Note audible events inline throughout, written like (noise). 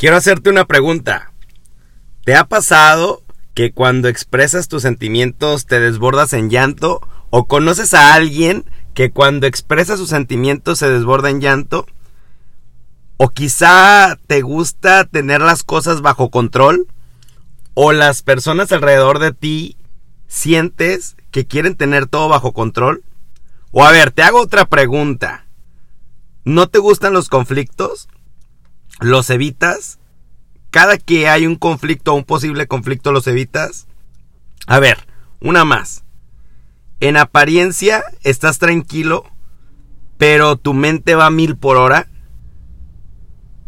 Quiero hacerte una pregunta. ¿Te ha pasado que cuando expresas tus sentimientos te desbordas en llanto? ¿O conoces a alguien que cuando expresa sus sentimientos se desborda en llanto? ¿O quizá te gusta tener las cosas bajo control? ¿O las personas alrededor de ti sientes que quieren tener todo bajo control? O a ver, te hago otra pregunta. ¿No te gustan los conflictos? ¿Los evitas? Cada que hay un conflicto o un posible conflicto los evitas. A ver, una más. En apariencia estás tranquilo, pero tu mente va mil por hora.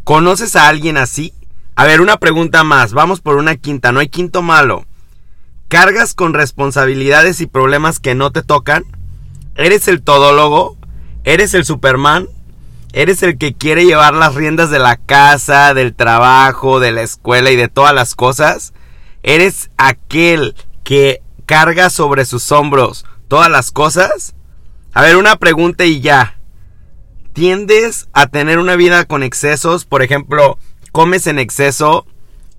¿Conoces a alguien así? A ver, una pregunta más. Vamos por una quinta. No hay quinto malo. ¿Cargas con responsabilidades y problemas que no te tocan? ¿Eres el todólogo? ¿Eres el Superman? ¿Eres el que quiere llevar las riendas de la casa, del trabajo, de la escuela y de todas las cosas? ¿Eres aquel que carga sobre sus hombros todas las cosas? A ver, una pregunta y ya. Tiendes a tener una vida con excesos, por ejemplo, comes en exceso,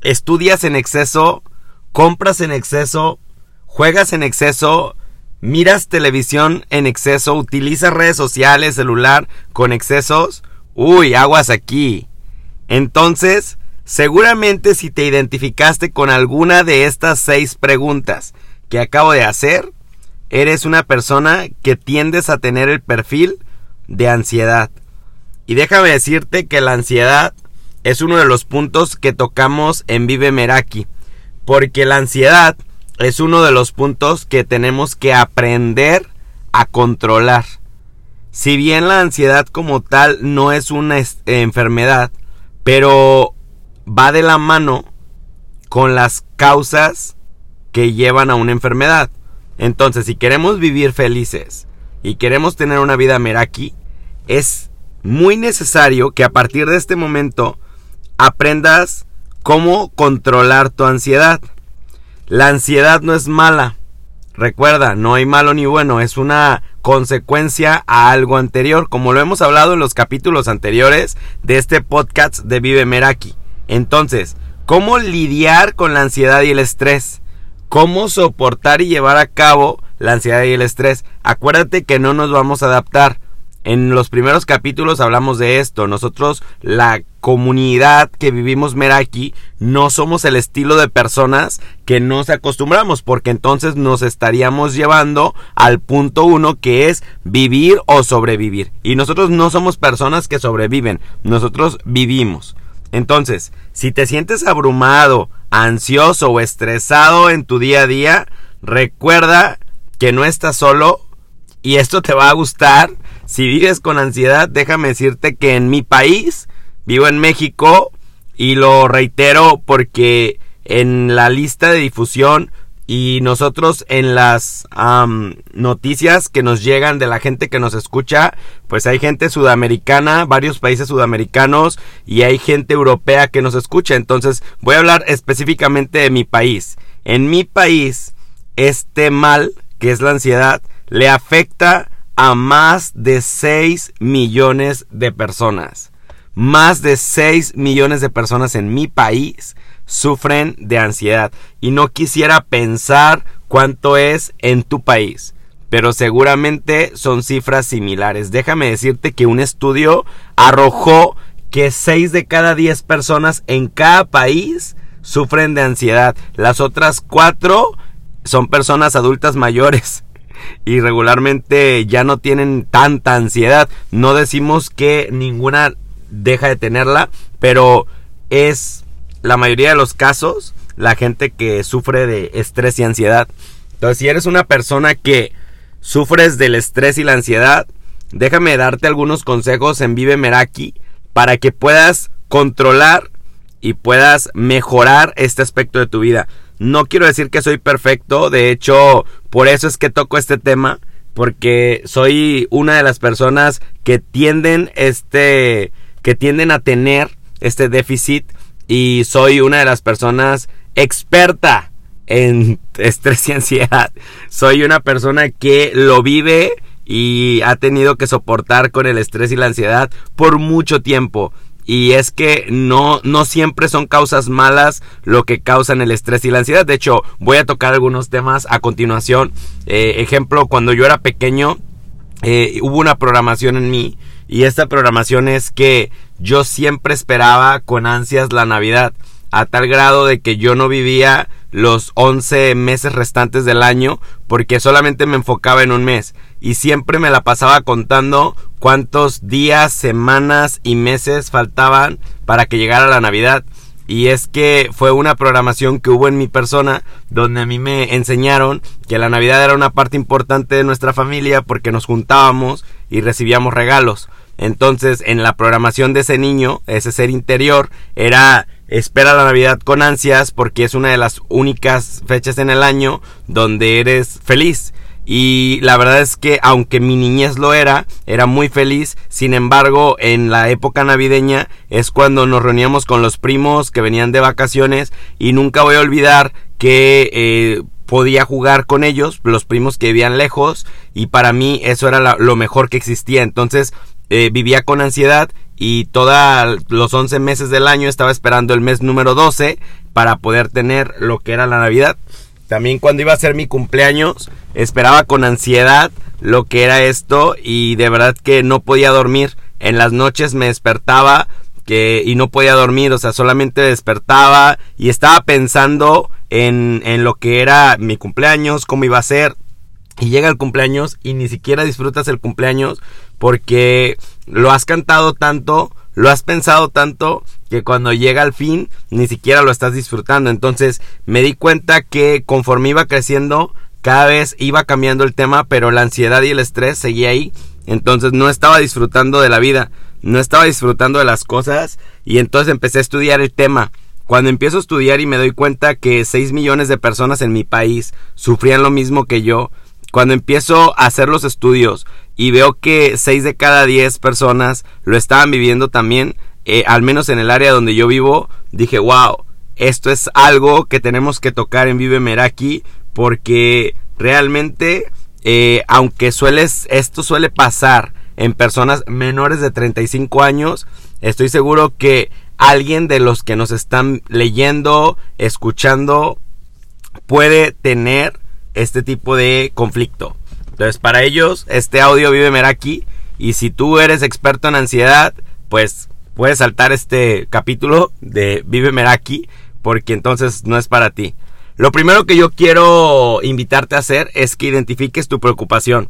estudias en exceso, compras en exceso, juegas en exceso, miras televisión en exceso, utilizas redes sociales, celular con excesos, uy, aguas aquí. Entonces, seguramente si te identificaste con alguna de estas seis preguntas que acabo de hacer, eres una persona que tiendes a tener el perfil de ansiedad. Y déjame decirte que la ansiedad es uno de los puntos que tocamos en Vive Meraki. Porque la ansiedad es uno de los puntos que tenemos que aprender a controlar. Si bien la ansiedad como tal no es una enfermedad, pero va de la mano con las causas que llevan a una enfermedad. Entonces, si queremos vivir felices, y queremos tener una vida meraki, es muy necesario que a partir de este momento aprendas cómo controlar tu ansiedad. La ansiedad no es mala. Recuerda, no hay malo ni bueno, es una consecuencia a algo anterior, como lo hemos hablado en los capítulos anteriores de este podcast de Vive Meraki. Entonces, ¿cómo lidiar con la ansiedad y el estrés? ¿Cómo soportar y llevar a cabo la ansiedad y el estrés. Acuérdate que no nos vamos a adaptar. En los primeros capítulos hablamos de esto. Nosotros, la comunidad que vivimos Meraki, no somos el estilo de personas que nos acostumbramos, porque entonces nos estaríamos llevando al punto uno que es vivir o sobrevivir. Y nosotros no somos personas que sobreviven, nosotros vivimos. Entonces, si te sientes abrumado, ansioso o estresado en tu día a día, recuerda que no estás solo y esto te va a gustar. Si vives con ansiedad, déjame decirte que en mi país, vivo en México y lo reitero porque en la lista de difusión y nosotros en las noticias que nos llegan de la gente que nos escucha, pues hay gente sudamericana, varios países sudamericanos y hay gente europea que nos escucha. Entonces voy a hablar específicamente de mi país. En mi país, este mal que es la ansiedad, le afecta a más de 6 millones de personas. Más de 6 millones de personas en mi país sufren de ansiedad. Y no quisiera pensar cuánto es en tu país. Pero seguramente son cifras similares. Déjame decirte que un estudio arrojó que 6 de cada 10 personas en cada país sufren de ansiedad. Las otras 4 son personas adultas mayores y regularmente ya no tienen tanta ansiedad. No decimos que ninguna deja de tenerla, pero es la mayoría de los casos la gente que sufre de estrés y ansiedad. Entonces, si eres una persona que sufres del estrés y la ansiedad, déjame darte algunos consejos en Vive Meraki para que puedas controlar y puedas mejorar este aspecto de tu vida. No quiero decir que soy perfecto, de hecho, por eso es que toco este tema, porque soy una de las personas que tienden este que tienden a tener este déficit y soy una de las personas experta en (laughs) estrés y ansiedad. Soy una persona que lo vive y ha tenido que soportar con el estrés y la ansiedad por mucho tiempo. Y es que no, no siempre son causas malas lo que causan el estrés y la ansiedad. De hecho, voy a tocar algunos temas a continuación. Eh, ejemplo, cuando yo era pequeño, eh, hubo una programación en mí y esta programación es que yo siempre esperaba con ansias la Navidad a tal grado de que yo no vivía los 11 meses restantes del año porque solamente me enfocaba en un mes y siempre me la pasaba contando cuántos días, semanas y meses faltaban para que llegara la Navidad. Y es que fue una programación que hubo en mi persona donde a mí me enseñaron que la Navidad era una parte importante de nuestra familia porque nos juntábamos y recibíamos regalos. Entonces, en la programación de ese niño, ese ser interior, era espera la Navidad con ansias porque es una de las únicas fechas en el año donde eres feliz. Y la verdad es que aunque mi niñez lo era, era muy feliz. Sin embargo, en la época navideña es cuando nos reuníamos con los primos que venían de vacaciones y nunca voy a olvidar que eh, podía jugar con ellos, los primos que vivían lejos y para mí eso era lo mejor que existía. Entonces eh, vivía con ansiedad y todos los 11 meses del año estaba esperando el mes número 12 para poder tener lo que era la Navidad. También cuando iba a ser mi cumpleaños esperaba con ansiedad lo que era esto y de verdad que no podía dormir. En las noches me despertaba que, y no podía dormir, o sea, solamente despertaba y estaba pensando en, en lo que era mi cumpleaños, cómo iba a ser. Y llega el cumpleaños y ni siquiera disfrutas el cumpleaños porque lo has cantado tanto, lo has pensado tanto que cuando llega al fin ni siquiera lo estás disfrutando. Entonces me di cuenta que conforme iba creciendo, cada vez iba cambiando el tema, pero la ansiedad y el estrés seguía ahí. Entonces no estaba disfrutando de la vida, no estaba disfrutando de las cosas y entonces empecé a estudiar el tema. Cuando empiezo a estudiar y me doy cuenta que 6 millones de personas en mi país sufrían lo mismo que yo, cuando empiezo a hacer los estudios y veo que 6 de cada 10 personas lo estaban viviendo también, eh, al menos en el área donde yo vivo, dije, wow, esto es algo que tenemos que tocar en Vive Meraki porque realmente, eh, aunque sueles, esto suele pasar en personas menores de 35 años, estoy seguro que alguien de los que nos están leyendo, escuchando, puede tener este tipo de conflicto. Entonces, para ellos, este audio vive Meraki. Y si tú eres experto en ansiedad, pues puedes saltar este capítulo de Vive Meraki, porque entonces no es para ti. Lo primero que yo quiero invitarte a hacer es que identifiques tu preocupación.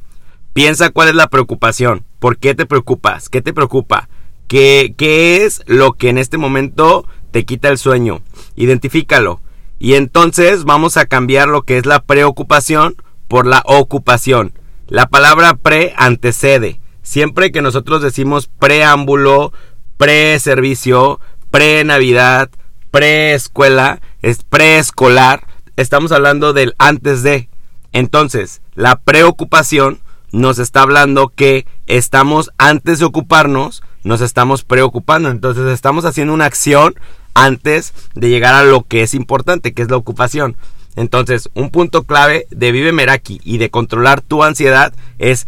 Piensa cuál es la preocupación, por qué te preocupas, qué te preocupa, qué, qué es lo que en este momento te quita el sueño. Identifícalo. Y entonces vamos a cambiar lo que es la preocupación por la ocupación. La palabra pre antecede. Siempre que nosotros decimos preámbulo, pre-servicio, pre-navidad, pre-escuela, es preescolar, estamos hablando del antes de. Entonces, la preocupación nos está hablando que estamos antes de ocuparnos, nos estamos preocupando. Entonces, estamos haciendo una acción antes de llegar a lo que es importante, que es la ocupación. Entonces, un punto clave de Vive Meraki y de controlar tu ansiedad es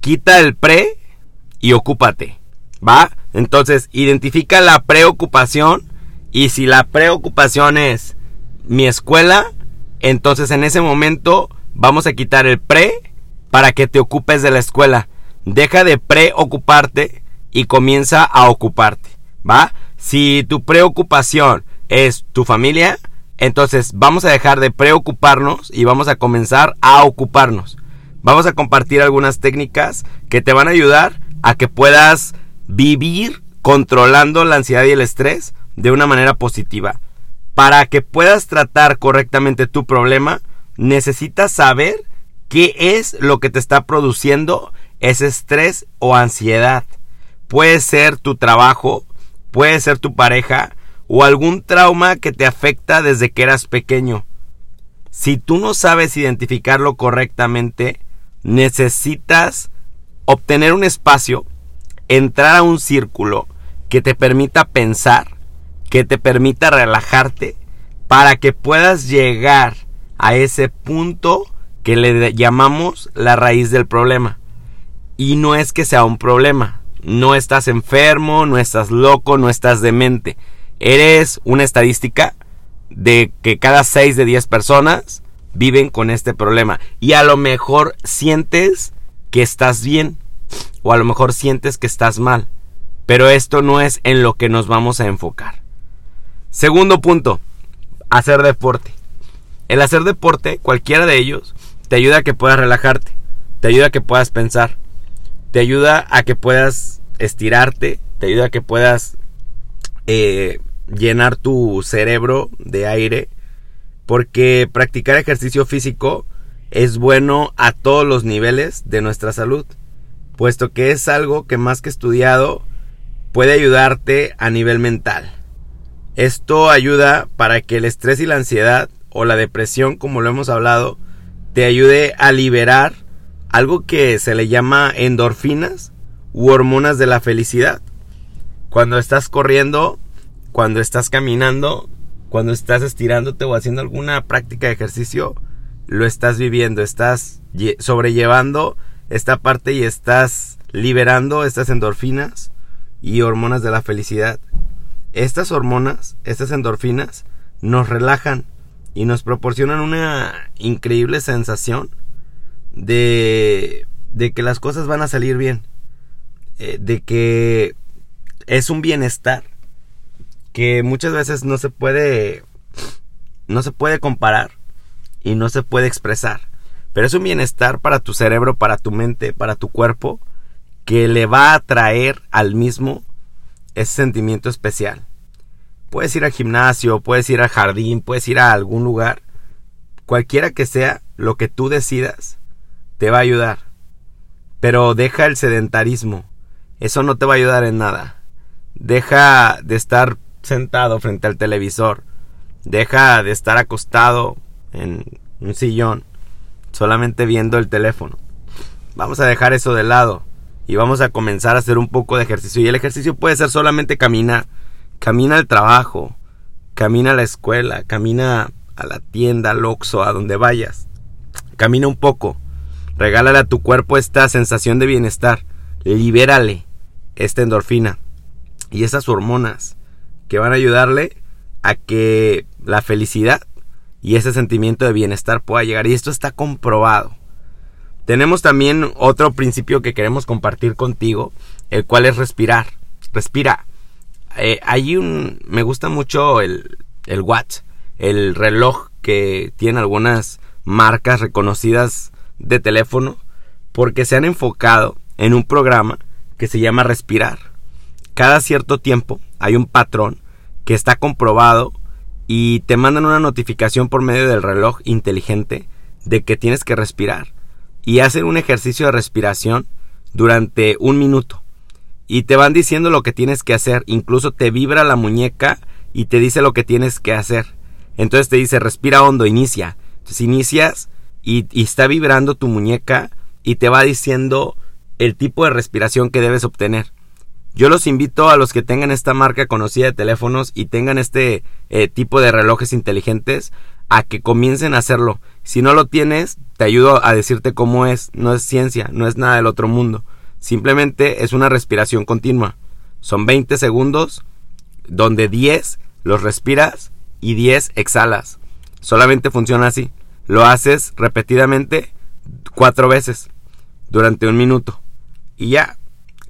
quita el pre y ocúpate. ¿Va? Entonces, identifica la preocupación y si la preocupación es mi escuela, entonces en ese momento vamos a quitar el pre para que te ocupes de la escuela. Deja de preocuparte y comienza a ocuparte. ¿Va? Si tu preocupación es tu familia, entonces vamos a dejar de preocuparnos y vamos a comenzar a ocuparnos. Vamos a compartir algunas técnicas que te van a ayudar a que puedas vivir controlando la ansiedad y el estrés de una manera positiva. Para que puedas tratar correctamente tu problema, necesitas saber qué es lo que te está produciendo ese estrés o ansiedad. Puede ser tu trabajo, puede ser tu pareja o algún trauma que te afecta desde que eras pequeño. Si tú no sabes identificarlo correctamente, necesitas obtener un espacio, entrar a un círculo que te permita pensar, que te permita relajarte, para que puedas llegar a ese punto que le llamamos la raíz del problema. Y no es que sea un problema, No estás enfermo, no estás loco, no estás demente. Eres una estadística de que cada 6 de 10 personas viven con este problema. Y a lo mejor sientes que estás bien. O a lo mejor sientes que estás mal. Pero esto no es en lo que nos vamos a enfocar. Segundo punto, hacer deporte. El hacer deporte, cualquiera de ellos, te ayuda a que puedas relajarte, te ayuda a que puedas pensar, te ayuda a que puedas estirarte, te ayuda a que puedas eh, llenar tu cerebro de aire, porque practicar ejercicio físico es bueno a todos los niveles de nuestra salud, puesto que es algo que más que estudiado puede ayudarte a nivel mental. Esto ayuda para que el estrés y la ansiedad o la depresión, como lo hemos hablado, te ayude a liberar algo que se le llama endorfinas u hormonas de la felicidad. Cuando estás corriendo, cuando estás caminando, cuando estás estirándote o haciendo alguna práctica de ejercicio, lo estás viviendo, estás sobrellevando esta parte y estás liberando estas endorfinas y hormonas de la felicidad. Estas hormonas, estas endorfinas, nos relajan y nos proporcionan una increíble sensación de, de que las cosas van a salir bien, eh, de que es un bienestar que muchas veces no se puede no se puede comparar y no se puede expresar. Pero es un bienestar para tu cerebro, para tu mente, para tu cuerpo, que le va a traer al mismo ese sentimiento especial. Puedes ir al gimnasio, puedes ir al jardín, puedes ir a algún lugar. Cualquiera que sea lo que tú decidas, te va a ayudar. Pero deja el sedentarismo. Eso no te va a ayudar en nada. Deja de estar sentado frente al televisor. Deja de estar acostado en un sillón solamente viendo el teléfono. Vamos a dejar eso de lado y vamos a comenzar a hacer un poco de ejercicio. Y el ejercicio puede ser solamente caminar. Camina al trabajo, camina a la escuela, camina a la tienda, al Oxxo, a donde vayas. Camina un poco. Regálale a tu cuerpo esta sensación de bienestar. Libérale esta endorfina y esas hormonas que van a ayudarle a que la felicidad y ese sentimiento de bienestar pueda llegar. Y esto está comprobado. Tenemos también otro principio que queremos compartir contigo, el cual es respirar. Respira. Eh, hay un... Me gusta mucho el, el watch, el reloj que tiene algunas marcas reconocidas de teléfono, porque se han enfocado en un programa que se llama Respirar. Cada cierto tiempo hay un patrón que está comprobado y te mandan una notificación por medio del reloj inteligente de que tienes que respirar y hacen un ejercicio de respiración durante un minuto y te van diciendo lo que tienes que hacer, incluso te vibra la muñeca y te dice lo que tienes que hacer. Entonces te dice respira hondo, inicia. Entonces inicias y, y está vibrando tu muñeca y te va diciendo el tipo de respiración que debes obtener. Yo los invito a los que tengan esta marca conocida de teléfonos y tengan este eh, tipo de relojes inteligentes a que comiencen a hacerlo. Si no lo tienes, te ayudo a decirte cómo es. No es ciencia, no es nada del otro mundo. Simplemente es una respiración continua. Son 20 segundos donde 10 los respiras y 10 exhalas. Solamente funciona así. Lo haces repetidamente cuatro veces durante un minuto. Y ya,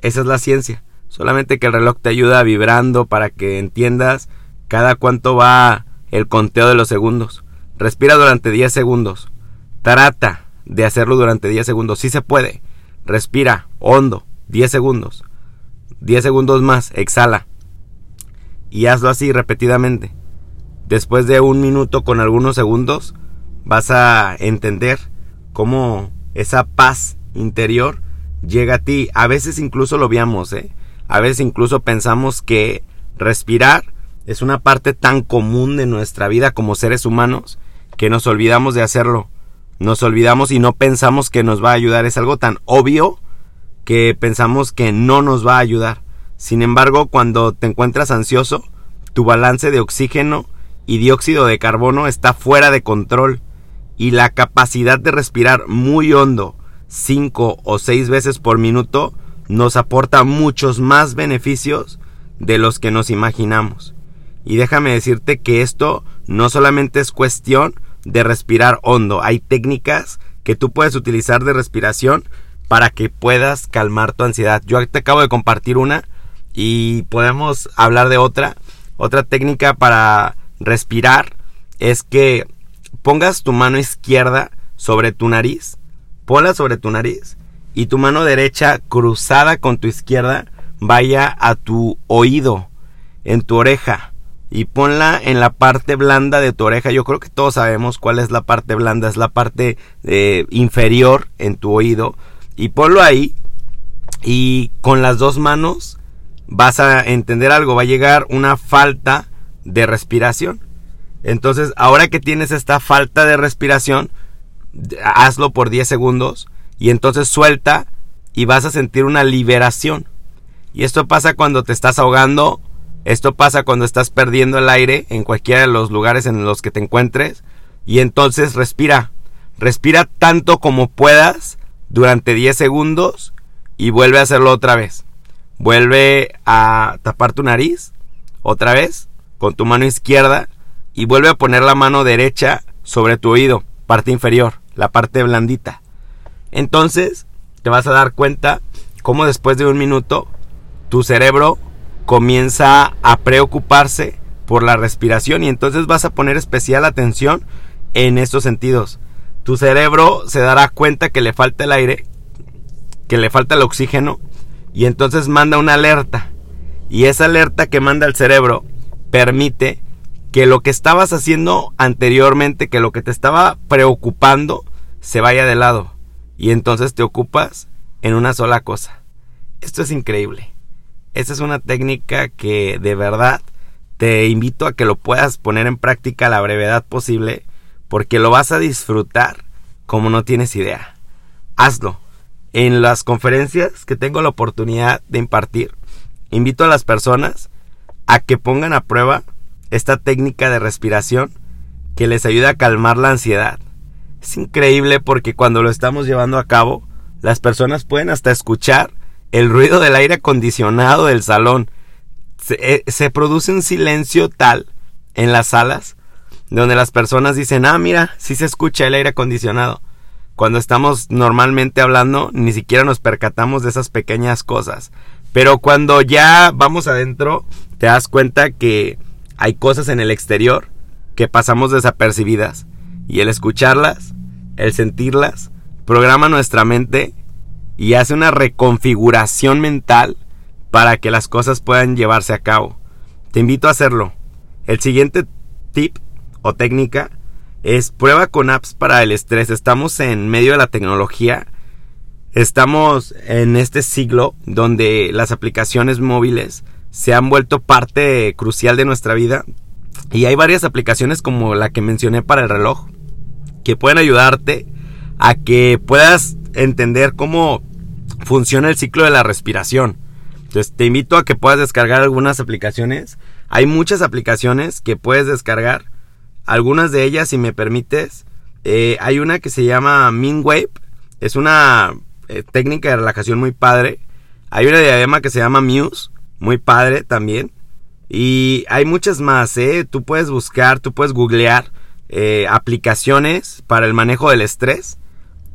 esa es la ciencia. Solamente que el reloj te ayuda vibrando para que entiendas cada cuánto va el conteo de los segundos. Respira durante 10 segundos. Trata de hacerlo durante 10 segundos. Si se puede. Respira hondo. 10 segundos. 10 segundos más. Exhala. Y hazlo así repetidamente. Después de un minuto con algunos segundos, vas a entender cómo esa paz interior llega a ti. A veces incluso lo veamos, ¿eh? A veces incluso pensamos que respirar es una parte tan común de nuestra vida como seres humanos que nos olvidamos de hacerlo. Nos olvidamos y no pensamos que nos va a ayudar. Es algo tan obvio que pensamos que no nos va a ayudar. Sin embargo, cuando te encuentras ansioso, tu balance de oxígeno y dióxido de carbono está fuera de control y la capacidad de respirar muy hondo, 5 o 6 veces por minuto, nos aporta muchos más beneficios de los que nos imaginamos. Y déjame decirte que esto no solamente es cuestión de respirar hondo, hay técnicas que tú puedes utilizar de respiración para que puedas calmar tu ansiedad. Yo te acabo de compartir una y podemos hablar de otra. Otra técnica para respirar es que pongas tu mano izquierda sobre tu nariz, ponla sobre tu nariz y tu mano derecha cruzada con tu izquierda vaya a tu oído, en tu oreja y ponla en la parte blanda de tu oreja. Yo creo que todos sabemos cuál es la parte blanda, es la parte eh, inferior en tu oído. Y ponlo ahí y con las dos manos vas a entender algo, va a llegar una falta de respiración. Entonces, ahora que tienes esta falta de respiración, hazlo por 10 segundos y entonces suelta y vas a sentir una liberación. Y esto pasa cuando te estás ahogando esto pasa cuando estás perdiendo el aire en cualquiera de los lugares en los que te encuentres. Y entonces respira. Respira tanto como puedas durante 10 segundos y vuelve a hacerlo otra vez. Vuelve a tapar tu nariz otra vez con tu mano izquierda y vuelve a poner la mano derecha sobre tu oído, parte inferior, la parte blandita. Entonces te vas a dar cuenta cómo después de un minuto tu cerebro comienza a preocuparse por la respiración y entonces vas a poner especial atención en estos sentidos. Tu cerebro se dará cuenta que le falta el aire, que le falta el oxígeno y entonces manda una alerta. Y esa alerta que manda el cerebro permite que lo que estabas haciendo anteriormente, que lo que te estaba preocupando, se vaya de lado. Y entonces te ocupas en una sola cosa. Esto es increíble. Esta es una técnica que de verdad te invito a que lo puedas poner en práctica a la brevedad posible porque lo vas a disfrutar como no tienes idea. Hazlo. En las conferencias que tengo la oportunidad de impartir, invito a las personas a que pongan a prueba esta técnica de respiración que les ayuda a calmar la ansiedad. Es increíble porque cuando lo estamos llevando a cabo, las personas pueden hasta escuchar el ruido del aire acondicionado del salón. Eh, se, produce un silencio tal en las salas donde las personas dicen, ah, mira, sí se escucha el aire acondicionado. Cuando estamos normalmente hablando, ni siquiera nos percatamos de esas pequeñas cosas. Pero cuando ya vamos adentro, te das cuenta que hay cosas en el exterior que pasamos desapercibidas. Y el escucharlas, el sentirlas, programa nuestra mente y hace una reconfiguración mental para que las cosas puedan llevarse a cabo. Te invito a hacerlo. El siguiente tip o técnica es prueba con apps para el estrés. Estamos en medio de la tecnología. Estamos en este siglo donde las aplicaciones móviles se han vuelto parte crucial de nuestra vida. Y hay varias aplicaciones como la que mencioné para el reloj que pueden ayudarte a que puedas entender cómo funciona el ciclo de la respiración. Entonces te invito a que puedas descargar algunas aplicaciones. Hay muchas aplicaciones que puedes descargar. Algunas de ellas, si me permites, eh, hay una que se llama Wave. Es una eh, técnica de relajación muy padre. Hay una diadema que se llama Muse. Muy padre también. Y hay muchas más, ¿eh? Tú puedes buscar, tú puedes googlear eh, aplicaciones para el manejo del estrés.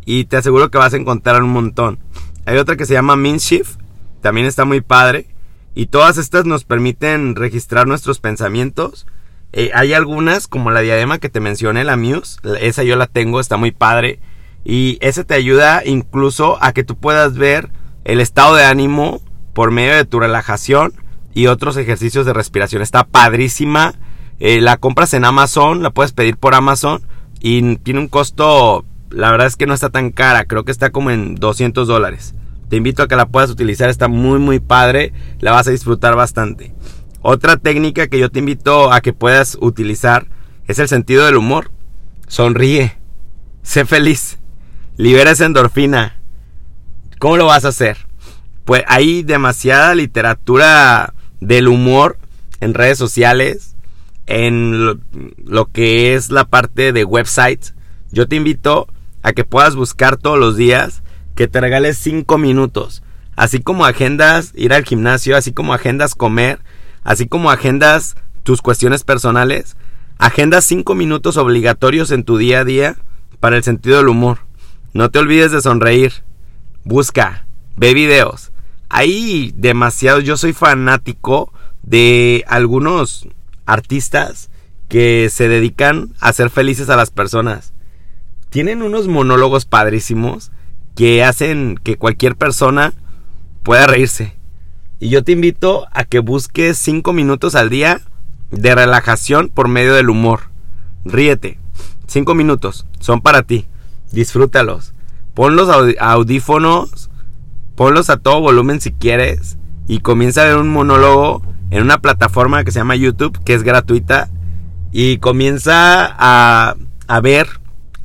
Y te aseguro que vas a encontrar un montón. Hay otra que se llama Shift, también está muy padre. Y todas estas nos permiten registrar nuestros pensamientos. Eh, hay algunas, como la diadema que te mencioné, la Muse, esa yo la tengo, está muy padre. Y esa te ayuda incluso a que tú puedas ver el estado de ánimo por medio de tu relajación y otros ejercicios de respiración. Está padrísima. Eh, la compras en Amazon, la puedes pedir por Amazon y tiene un costo la verdad es que no está tan cara, creo que está como en 200 dólares. Te invito a que la puedas utilizar, está muy muy padre, la vas a disfrutar bastante. Otra técnica que yo te invito a que puedas utilizar es el sentido del humor. Sonríe, sé feliz, libera esa endorfina. ¿Cómo lo vas a hacer? Pues hay demasiada literatura del humor en redes sociales, en lo, que es la parte de websites. Yo te invito a que puedas buscar todos los días, que te regales 5 minutos. Así como agendas ir al gimnasio, así como agendas comer, así como agendas tus cuestiones personales, agendas 5 minutos obligatorios en tu día a día para el sentido del humor. No te olvides de sonreír. Busca, ve videos. Hay demasiados, yo soy fanático de algunos artistas que se dedican a hacer felices a las personas. Tienen unos monólogos padrísimos que hacen que cualquier persona pueda reírse. Y yo te invito a que busques 5 minutos al día de relajación por medio del humor. Ríete. 5 minutos. Son para ti. Disfrútalos. Pon los audífonos. Ponlos a todo volumen si quieres. Y comienza a ver un monólogo en una plataforma que se llama YouTube, que es gratuita. Y comienza a, a ver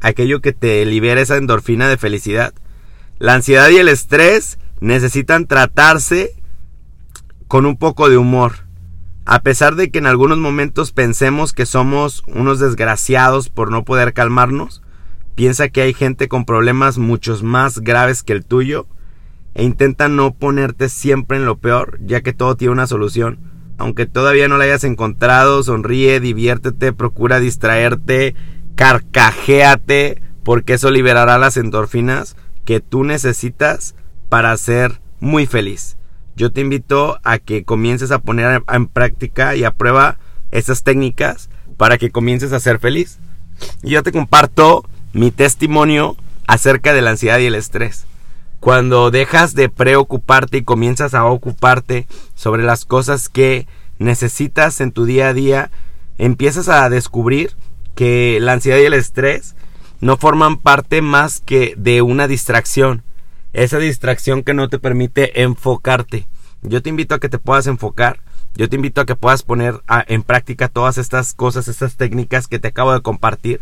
aquello que te libera esa endorfina de felicidad. La ansiedad y el estrés necesitan tratarse con un poco de humor. A pesar de que en algunos momentos pensemos que somos unos desgraciados por no poder calmarnos, piensa que hay gente con problemas muchos más graves que el tuyo e intenta no ponerte siempre en lo peor, ya que todo tiene una solución. Aunque todavía no la hayas encontrado, sonríe, diviértete, procura distraerte, carcajéate, porque eso liberará las endorfinas que tú necesitas para ser muy feliz yo te invito a que comiences a poner en práctica y a prueba esas técnicas para que comiences a ser feliz. Y yo te comparto mi testimonio acerca de la ansiedad y el estrés. Cuando dejas de preocuparte y comienzas a ocuparte sobre las cosas que necesitas en tu día a día, empiezas a descubrir que la ansiedad y el estrés no forman parte más que de una distracción esa distracción que no te permite enfocarte. Yo te invito a que te puedas enfocar. Yo te invito a que puedas poner en práctica todas estas cosas, estas técnicas que te acabo de compartir.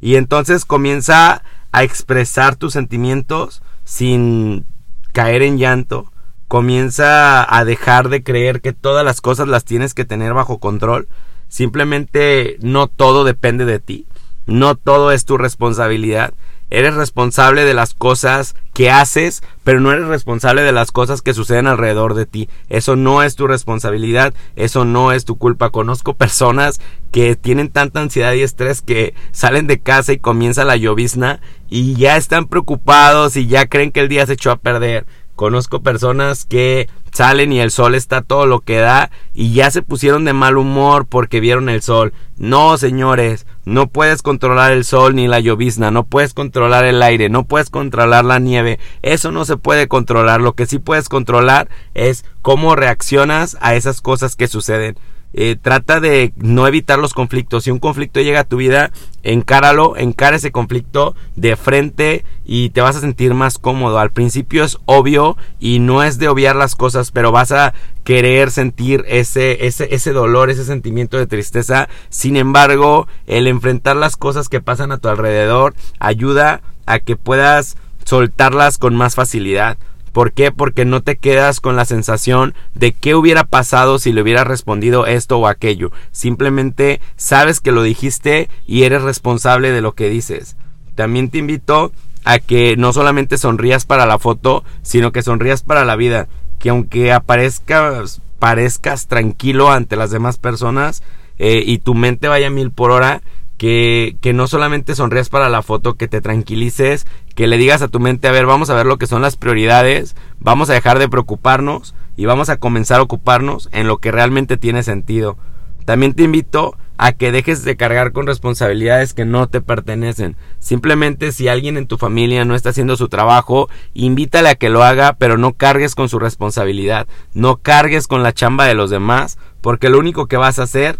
Y entonces comienza a expresar tus sentimientos sin caer en llanto. Comienza a dejar de creer que todas las cosas las tienes que tener bajo control. Simplemente no todo depende de ti. No todo es tu responsabilidad. Eres responsable de las cosas que haces, pero no eres responsable de las cosas que suceden alrededor de ti. Eso no es tu responsabilidad, eso no es tu culpa. Conozco personas que tienen tanta ansiedad y estrés que salen de casa y comienza la llovizna y ya están preocupados y ya creen que el día se echó a perder. Conozco personas que salen y el sol está todo lo que da y ya se pusieron de mal humor porque vieron el sol. No, señores, no puedes controlar el sol ni la llovizna, no puedes controlar el aire, no puedes controlar la nieve. Eso no se puede controlar. Lo que sí puedes controlar es cómo reaccionas a esas cosas que suceden. Eh, trata de no evitar los conflictos. Si un conflicto llega a tu vida, encáralo, encara ese conflicto de frente y te vas a sentir más cómodo. Al principio es obvio y no es de obviar las cosas, pero vas a querer sentir ese, ese, ese dolor, ese sentimiento de tristeza. Sin embargo, el enfrentar las cosas que pasan a tu alrededor ayuda a que puedas soltarlas con más facilidad. ¿Por qué? Porque no te quedas con la sensación de qué hubiera pasado si le hubieras respondido esto o aquello. Simplemente sabes que lo dijiste y eres responsable de lo que dices. También te invito a que no solamente sonrías para la foto, sino que sonrías para la vida. Que aunque aparezcas, parezcas tranquilo ante las demás personas eh, y tu mente vaya a mil por hora, que, no solamente sonrías para la foto, que te tranquilices, que le digas a tu mente, a ver, vamos a ver lo que son las prioridades, vamos a dejar de preocuparnos y vamos a comenzar a ocuparnos en lo que realmente tiene sentido. También te invito a que dejes de cargar con responsabilidades que no te pertenecen. Simplemente si alguien en tu familia no está haciendo su trabajo, invítale a que lo haga, pero no cargues con su responsabilidad, no cargues con la chamba de los demás, porque lo único que vas a hacer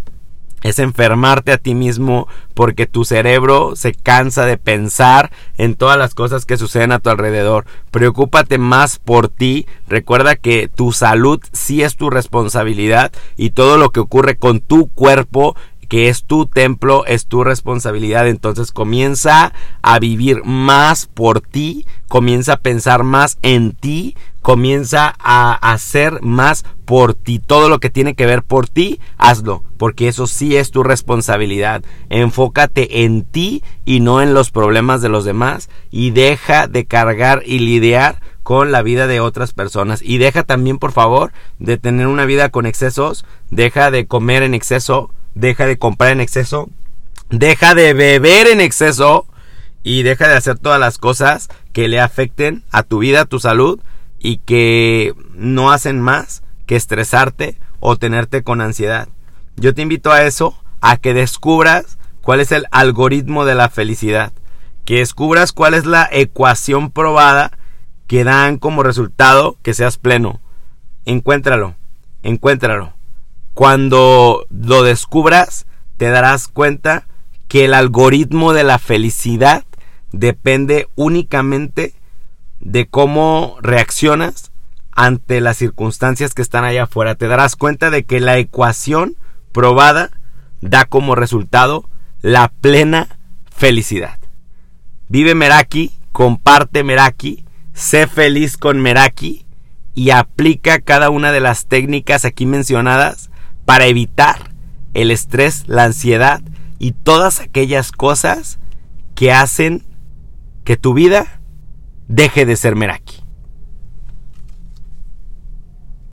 es enfermarte a ti mismo porque tu cerebro se cansa de pensar en todas las cosas que suceden a tu alrededor. Preocúpate más por ti. Recuerda que tu salud sí es tu responsabilidad y todo lo que ocurre con tu cuerpo que es tu templo, es tu responsabilidad. Entonces comienza a vivir más por ti, comienza a pensar más en ti, comienza a hacer más por ti. Todo lo que tiene que ver por ti, hazlo, porque eso sí es tu responsabilidad. Enfócate en ti y no en los problemas de los demás y deja de cargar y lidiar con la vida de otras personas. Y deja también, por favor, de tener una vida con excesos. Deja de comer en exceso. Deja de comprar en exceso. Deja de beber en exceso. Y deja de hacer todas las cosas que le afecten a tu vida, a tu salud. Y que no hacen más que estresarte o tenerte con ansiedad. Yo te invito a eso, a que descubras cuál es el algoritmo de la felicidad. Que descubras cuál es la ecuación probada que dan como resultado que seas pleno. Encuéntralo, encuéntralo. Cuando lo descubras, te darás cuenta que el algoritmo de la felicidad depende únicamente de cómo reaccionas ante las circunstancias que están allá afuera. Te darás cuenta de que la ecuación probada da como resultado la plena felicidad. Vive Meraki, comparte Meraki Sé feliz con Meraki y aplica cada una de las técnicas aquí mencionadas para evitar el estrés, la ansiedad y todas aquellas cosas que hacen que tu vida deje de ser Meraki.